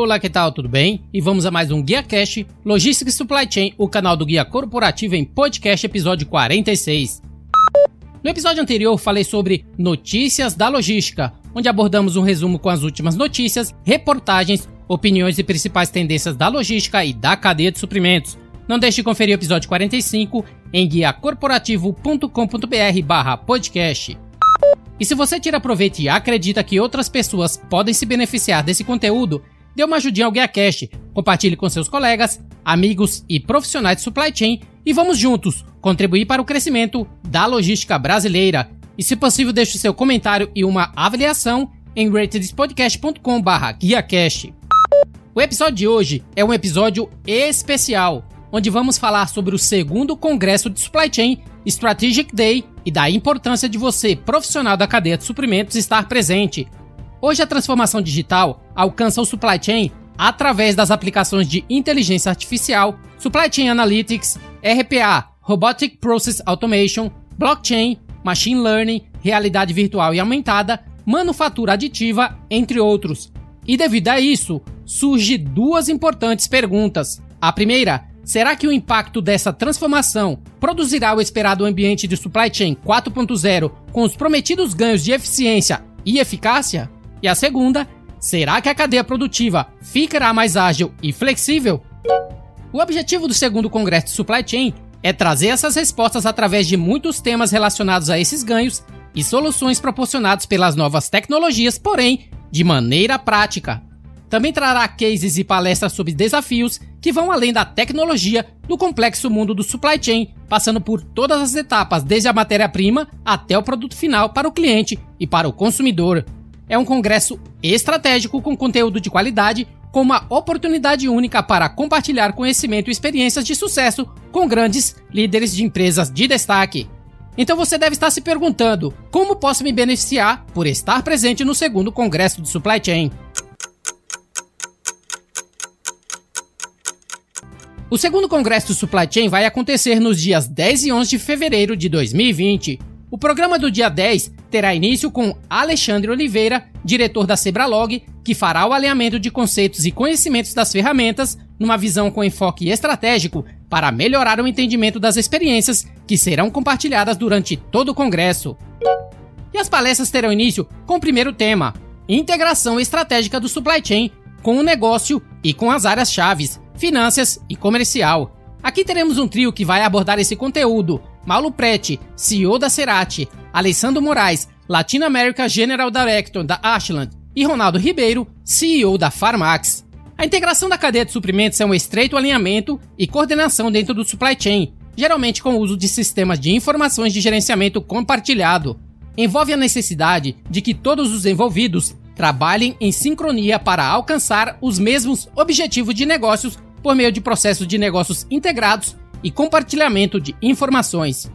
Olá, que tal? Tudo bem? E vamos a mais um Guia Cash, Logística e Supply Chain, o canal do Guia Corporativo em podcast, episódio 46. No episódio anterior, falei sobre notícias da logística, onde abordamos um resumo com as últimas notícias, reportagens, opiniões e principais tendências da logística e da cadeia de suprimentos. Não deixe de conferir o episódio 45 em guiacorporativo.com.br/podcast. E se você tira proveito e acredita que outras pessoas podem se beneficiar desse conteúdo, dê uma ajudinha ao GuiaCast, compartilhe com seus colegas, amigos e profissionais de supply chain e vamos juntos contribuir para o crescimento da logística brasileira. E se possível, deixe seu comentário e uma avaliação em ratedspodcast.com/guiacast. O episódio de hoje é um episódio especial, onde vamos falar sobre o segundo congresso de supply chain Strategic Day e da importância de você, profissional da cadeia de suprimentos, estar presente. Hoje a transformação digital alcança o supply chain através das aplicações de inteligência artificial, supply chain analytics, RPA, robotic process automation, blockchain, machine learning, realidade virtual e aumentada, manufatura aditiva, entre outros. E devido a isso, surge duas importantes perguntas. A primeira Será que o impacto dessa transformação produzirá o esperado ambiente de supply chain 4.0 com os prometidos ganhos de eficiência e eficácia? E a segunda, será que a cadeia produtiva ficará mais ágil e flexível? O objetivo do segundo Congresso de Supply Chain é trazer essas respostas através de muitos temas relacionados a esses ganhos e soluções proporcionadas pelas novas tecnologias, porém, de maneira prática. Também trará cases e palestras sobre desafios que vão além da tecnologia do complexo mundo do supply chain, passando por todas as etapas, desde a matéria-prima até o produto final para o cliente e para o consumidor. É um congresso estratégico com conteúdo de qualidade, com uma oportunidade única para compartilhar conhecimento e experiências de sucesso com grandes líderes de empresas de destaque. Então você deve estar se perguntando: como posso me beneficiar por estar presente no segundo congresso de supply chain? O segundo congresso do Supply Chain vai acontecer nos dias 10 e 11 de fevereiro de 2020. O programa do dia 10 terá início com Alexandre Oliveira, diretor da Sebralog, que fará o alinhamento de conceitos e conhecimentos das ferramentas numa visão com enfoque estratégico para melhorar o entendimento das experiências que serão compartilhadas durante todo o congresso. E as palestras terão início com o primeiro tema: integração estratégica do supply chain com o negócio e com as áreas chaves finanças e comercial. Aqui teremos um trio que vai abordar esse conteúdo: Paulo Prete, CEO da Cerati, Alessandro Moraes, Latin America General Director da Ashland, e Ronaldo Ribeiro, CEO da Farmax. A integração da cadeia de suprimentos é um estreito alinhamento e coordenação dentro do supply chain, geralmente com o uso de sistemas de informações de gerenciamento compartilhado. Envolve a necessidade de que todos os envolvidos trabalhem em sincronia para alcançar os mesmos objetivos de negócios por meio de processos de negócios integrados e compartilhamento de informações.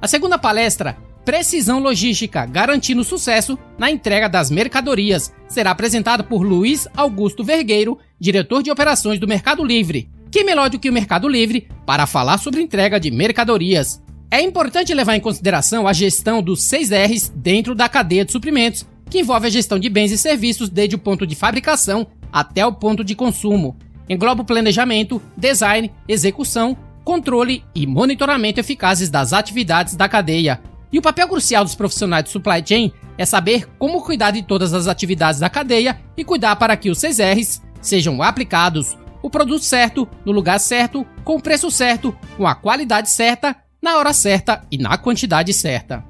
A segunda palestra, Precisão Logística garantindo sucesso na entrega das mercadorias, será apresentada por Luiz Augusto Vergueiro, diretor de operações do Mercado Livre. Que melhor do que o Mercado Livre para falar sobre entrega de mercadorias? É importante levar em consideração a gestão dos 6 R's dentro da cadeia de suprimentos, que envolve a gestão de bens e serviços desde o ponto de fabricação até o ponto de consumo engloba o planejamento, design, execução, controle e monitoramento eficazes das atividades da cadeia. E o papel crucial dos profissionais de supply chain é saber como cuidar de todas as atividades da cadeia e cuidar para que os CSRs sejam aplicados, o produto certo, no lugar certo, com o preço certo, com a qualidade certa, na hora certa e na quantidade certa.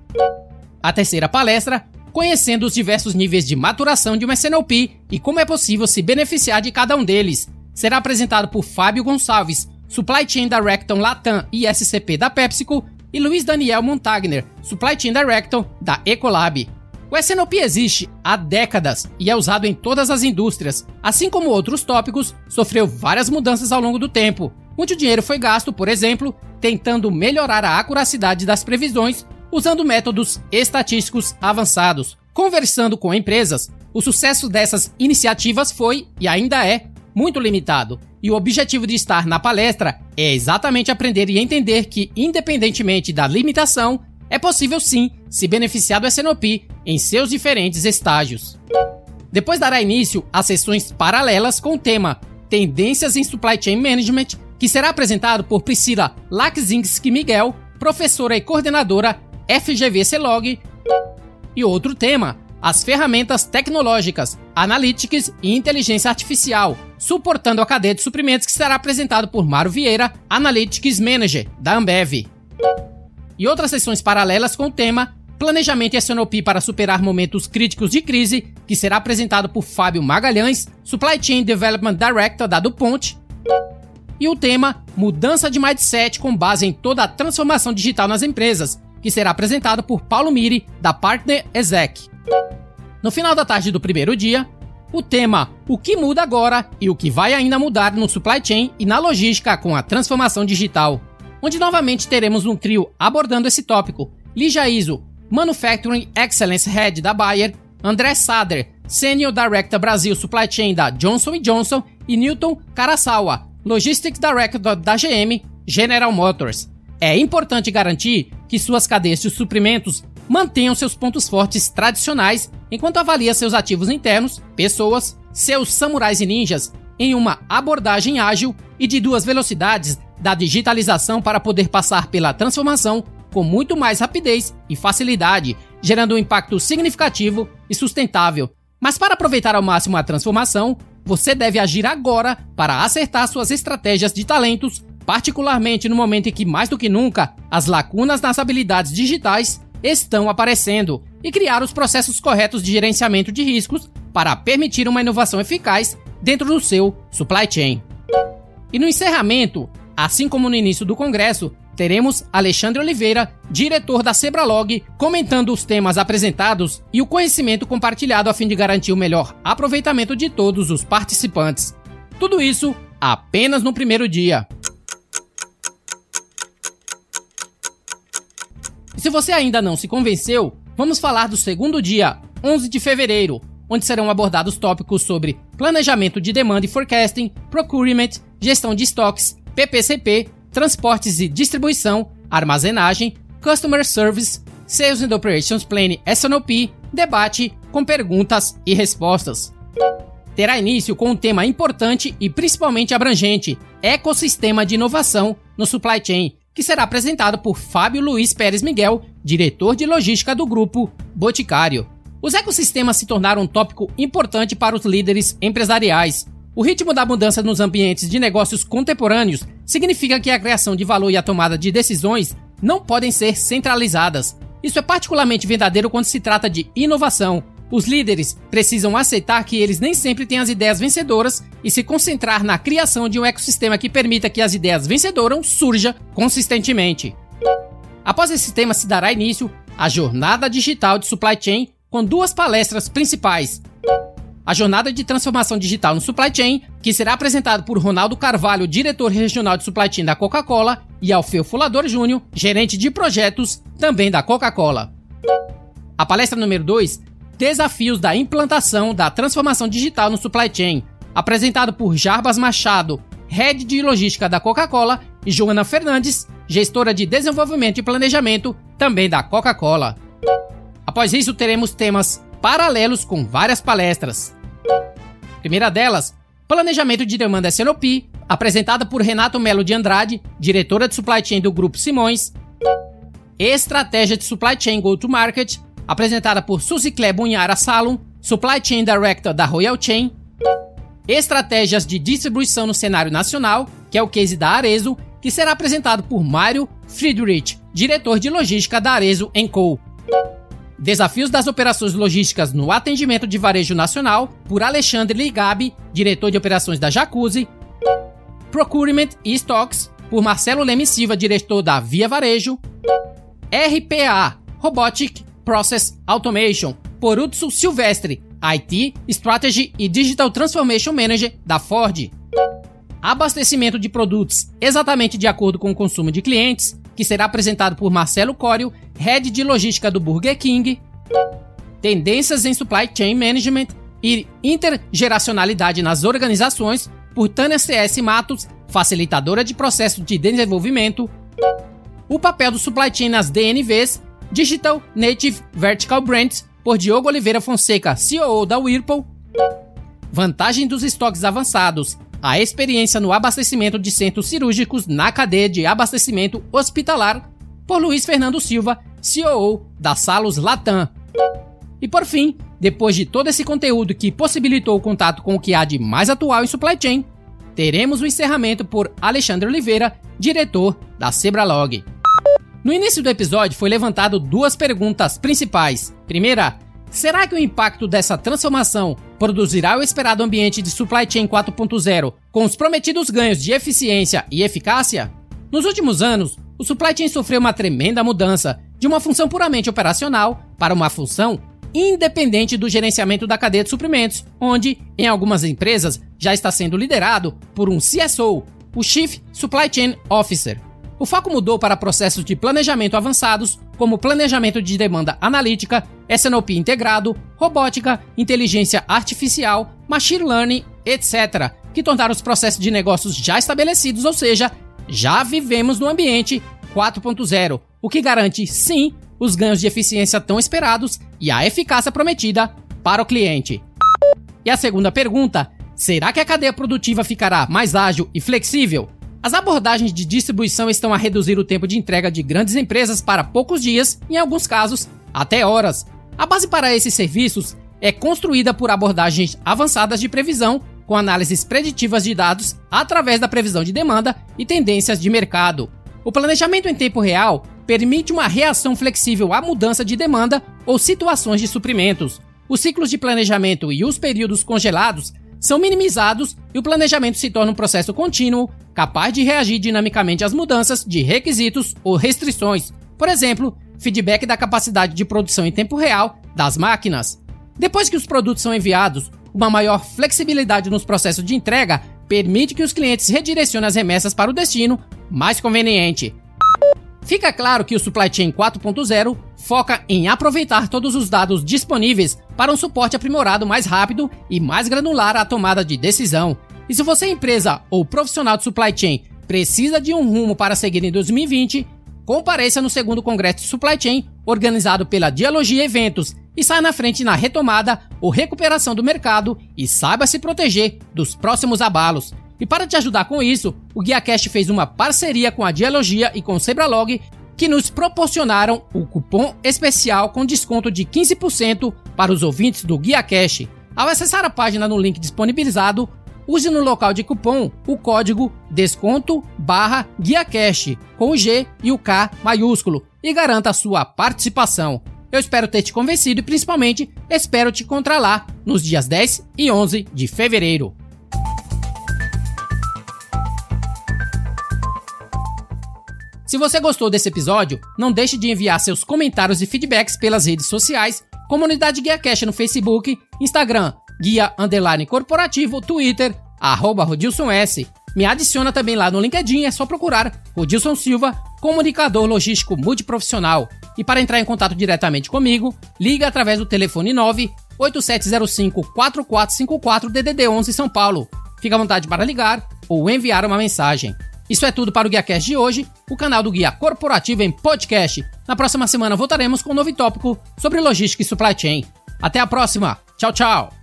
A terceira palestra, conhecendo os diversos níveis de maturação de uma SNOP e como é possível se beneficiar de cada um deles, será apresentado por Fábio Gonçalves, Supply Chain Director Latam e SCP da PepsiCo, e Luiz Daniel Montagner, Supply Chain Director da Ecolab. O SNOP existe há décadas e é usado em todas as indústrias. Assim como outros tópicos, sofreu várias mudanças ao longo do tempo. Muito dinheiro foi gasto, por exemplo, tentando melhorar a acuracidade das previsões usando métodos estatísticos avançados. Conversando com empresas, o sucesso dessas iniciativas foi e ainda é muito limitado. E o objetivo de estar na palestra é exatamente aprender e entender que, independentemente da limitação, é possível sim se beneficiar do SNOP em seus diferentes estágios. Depois dará início a sessões paralelas com o tema Tendências em Supply Chain Management, que será apresentado por Priscila Lakzinski Miguel, professora e coordenadora FGV Celog, e outro tema, as ferramentas tecnológicas, Analytics e Inteligência Artificial, suportando a cadeia de suprimentos que será apresentado por Mário Vieira, Analytics Manager, da Ambev. E outras sessões paralelas com o tema Planejamento e SNOP para superar momentos críticos de crise, que será apresentado por Fábio Magalhães, Supply Chain Development Director da DuPont, e o tema Mudança de Mindset com base em toda a transformação digital nas empresas, que será apresentado por Paulo Miri, da Partner Exec. No final da tarde do primeiro dia, o tema O que muda agora e o que vai ainda mudar no supply chain e na logística com a transformação digital, onde novamente teremos um trio abordando esse tópico. Lija Iso, Manufacturing Excellence Head da Bayer, André Sader, Senior Director Brasil Supply Chain da Johnson Johnson e Newton Karasawa, Logistics Director da GM, General Motors. É importante garantir que suas cadeias de suprimentos mantenham seus pontos fortes tradicionais enquanto avalia seus ativos internos, pessoas, seus samurais e ninjas, em uma abordagem ágil e de duas velocidades da digitalização para poder passar pela transformação com muito mais rapidez e facilidade, gerando um impacto significativo e sustentável. Mas para aproveitar ao máximo a transformação, você deve agir agora para acertar suas estratégias de talentos, particularmente no momento em que mais do que nunca as lacunas nas habilidades digitais estão aparecendo e criar os processos corretos de gerenciamento de riscos para permitir uma inovação eficaz dentro do seu supply chain. E no encerramento, assim como no início do congresso, teremos Alexandre Oliveira, diretor da Sebralog, comentando os temas apresentados e o conhecimento compartilhado a fim de garantir o melhor aproveitamento de todos os participantes. Tudo isso apenas no primeiro dia. Se você ainda não se convenceu, vamos falar do segundo dia, 11 de fevereiro, onde serão abordados tópicos sobre planejamento de demanda e forecasting, procurement, gestão de estoques, PPCP, transportes e distribuição, armazenagem, customer service, sales and operations plan S&OP, debate com perguntas e respostas. Terá início com um tema importante e principalmente abrangente: ecossistema de inovação no supply chain, que será apresentado por Fábio Luiz Pérez Miguel, diretor de logística do grupo Boticário. Os ecossistemas se tornaram um tópico importante para os líderes empresariais. O ritmo da mudança nos ambientes de negócios contemporâneos significa que a criação de valor e a tomada de decisões não podem ser centralizadas. Isso é particularmente verdadeiro quando se trata de inovação, os líderes precisam aceitar que eles nem sempre têm as ideias vencedoras e se concentrar na criação de um ecossistema que permita que as ideias vencedoras surjam consistentemente. Após esse tema se dará início a Jornada Digital de Supply Chain com duas palestras principais. A Jornada de Transformação Digital no Supply Chain, que será apresentado por Ronaldo Carvalho, diretor regional de Supply Chain da Coca-Cola, e Alfeu Fulador Júnior, gerente de projetos, também da Coca-Cola. A palestra número 2 Desafios da implantação da transformação digital no supply chain, apresentado por Jarbas Machado, head de logística da Coca-Cola, e Joana Fernandes, gestora de desenvolvimento e planejamento, também da Coca-Cola. Após isso, teremos temas paralelos com várias palestras. Primeira delas, Planejamento de Demanda SNOP, apresentada por Renato Melo de Andrade, diretora de Supply Chain do Grupo Simões. Estratégia de Supply Chain Go-to-Market, apresentada por Suzy Klebunhara Salum, Supply Chain Director da Royal Chain, Estratégias de Distribuição no Cenário Nacional, que é o case da Arezo, que será apresentado por Mário Friedrich, diretor de logística da Arezo Co. Desafios das operações logísticas no atendimento de varejo nacional, por Alexandre Ligabi, diretor de operações da Jacuzzi. Procurement e Stocks, por Marcelo Leme Silva, diretor da Via Varejo. RPA, Robotic Process Automation, por Hudson Silvestre, IT, Strategy e Digital Transformation Manager da Ford. Abastecimento de produtos exatamente de acordo com o consumo de clientes, que será apresentado por Marcelo Cório, Head de Logística do Burger King. Tendências em Supply Chain Management e Intergeracionalidade nas Organizações, por Tânia CS Matos, facilitadora de processo de desenvolvimento. O papel do supply chain nas DNVs Digital Native Vertical Brands, por Diogo Oliveira Fonseca, CEO da Whirlpool, vantagem dos estoques avançados, a experiência no abastecimento de centros cirúrgicos na cadeia de abastecimento hospitalar, por Luiz Fernando Silva, CEO da Salos Latam. E por fim, depois de todo esse conteúdo que possibilitou o contato com o que há de mais atual em supply chain, teremos o encerramento por Alexandre Oliveira, diretor da Sebralog. No início do episódio foi levantado duas perguntas principais. Primeira, será que o impacto dessa transformação produzirá o esperado ambiente de supply chain 4.0 com os prometidos ganhos de eficiência e eficácia? Nos últimos anos, o supply chain sofreu uma tremenda mudança de uma função puramente operacional para uma função independente do gerenciamento da cadeia de suprimentos, onde, em algumas empresas, já está sendo liderado por um CSO, o Chief Supply Chain Officer. O foco mudou para processos de planejamento avançados, como planejamento de demanda analítica, SNOP integrado, robótica, inteligência artificial, machine learning, etc., que tornaram os processos de negócios já estabelecidos, ou seja, já vivemos no ambiente 4.0, o que garante, sim, os ganhos de eficiência tão esperados e a eficácia prometida para o cliente. E a segunda pergunta: será que a cadeia produtiva ficará mais ágil e flexível? As abordagens de distribuição estão a reduzir o tempo de entrega de grandes empresas para poucos dias, em alguns casos, até horas. A base para esses serviços é construída por abordagens avançadas de previsão, com análises preditivas de dados através da previsão de demanda e tendências de mercado. O planejamento em tempo real permite uma reação flexível à mudança de demanda ou situações de suprimentos. Os ciclos de planejamento e os períodos congelados são minimizados e o planejamento se torna um processo contínuo, capaz de reagir dinamicamente às mudanças de requisitos ou restrições. Por exemplo, feedback da capacidade de produção em tempo real das máquinas. Depois que os produtos são enviados, uma maior flexibilidade nos processos de entrega permite que os clientes redirecionem as remessas para o destino mais conveniente. Fica claro que o Supply Chain 4.0 foca em aproveitar todos os dados disponíveis para um suporte aprimorado mais rápido e mais granular à tomada de decisão. E se você, empresa ou profissional de supply chain, precisa de um rumo para seguir em 2020, compareça no segundo Congresso de Supply Chain, organizado pela Dialogia Eventos, e saia na frente na retomada ou recuperação do mercado e saiba se proteger dos próximos abalos. E para te ajudar com isso, o GuiaCast fez uma parceria com a Dialogia e com o Sebralog que nos proporcionaram o cupom especial com desconto de 15% para os ouvintes do GuiaCast. Ao acessar a página no link disponibilizado, use no local de cupom o código desconto barra GuiaCast com o G e o K maiúsculo e garanta a sua participação. Eu espero ter te convencido e principalmente espero te encontrar lá nos dias 10 e 11 de fevereiro. Se você gostou desse episódio, não deixe de enviar seus comentários e feedbacks pelas redes sociais, Comunidade Guia Cash no Facebook, Instagram, Guia Underline Corporativo, Twitter, arroba Rodilson S. Me adiciona também lá no LinkedIn, é só procurar Rodilson Silva, comunicador logístico multiprofissional. E para entrar em contato diretamente comigo, liga através do telefone 9 8705 4454 DDD 11 São Paulo. Fique à vontade para ligar ou enviar uma mensagem. Isso é tudo para o GuiaCast de hoje, o canal do Guia Corporativo em podcast. Na próxima semana voltaremos com um novo tópico sobre logística e supply chain. Até a próxima. Tchau, tchau.